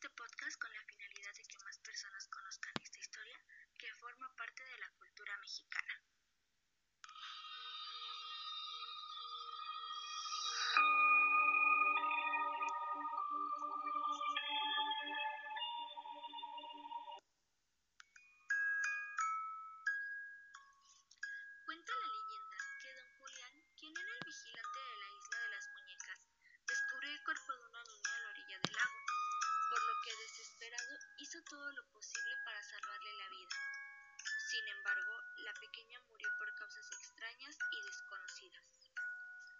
the todo lo posible para salvarle la vida. Sin embargo, la pequeña murió por causas extrañas y desconocidas.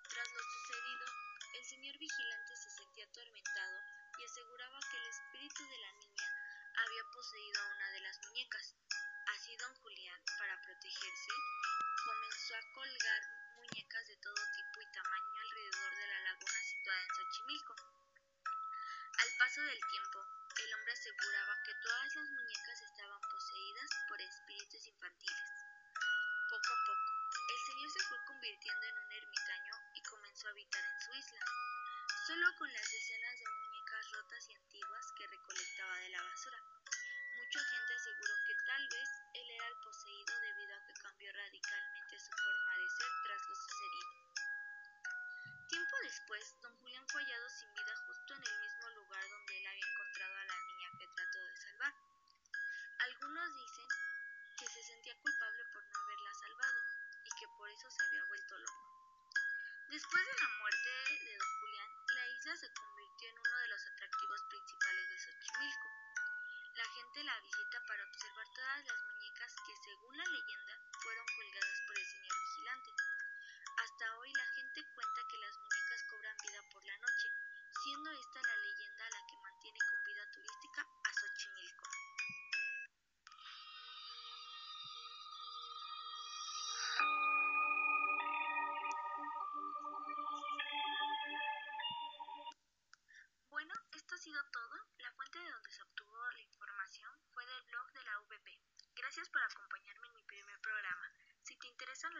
Tras lo sucedido, el señor vigilante se sentía atormentado y aseguraba que el espíritu de la niña había poseído a una de las muñecas. Así don Julián, para protegerse, comenzó a colgar muñecas de todo tipo y tamaño alrededor de la laguna situada en Xochimilco. Al paso del tiempo, el hombre aseguraba que todas las muñecas estaban poseídas por espíritus infantiles. Poco a poco, el señor se fue convirtiendo en un ermitaño y comenzó a habitar en su isla, solo con las decenas de muñecas rotas y antiguas que recolectaba de la basura. Mucha gente aseguró que tal vez él era el poseído debido a que cambió radicalmente su forma después, don Julián fue hallado sin vida justo en el mismo lugar donde él había encontrado a la niña que trató de salvar. Algunos dicen que se sentía culpable por no haberla salvado y que por eso se había vuelto loco. Después de la muerte de don Julián, la isla se convirtió en uno de los atractivos principales de Xochimilco. La gente la visita para observar todas las muñecas que, según la leyenda, fueron colgadas por el señor vigilante. Hasta hoy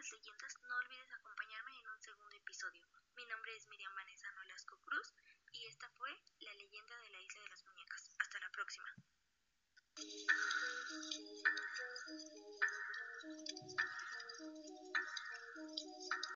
las leyendas, no olvides acompañarme en un segundo episodio. Mi nombre es Miriam Vanessa Nolasco Cruz y esta fue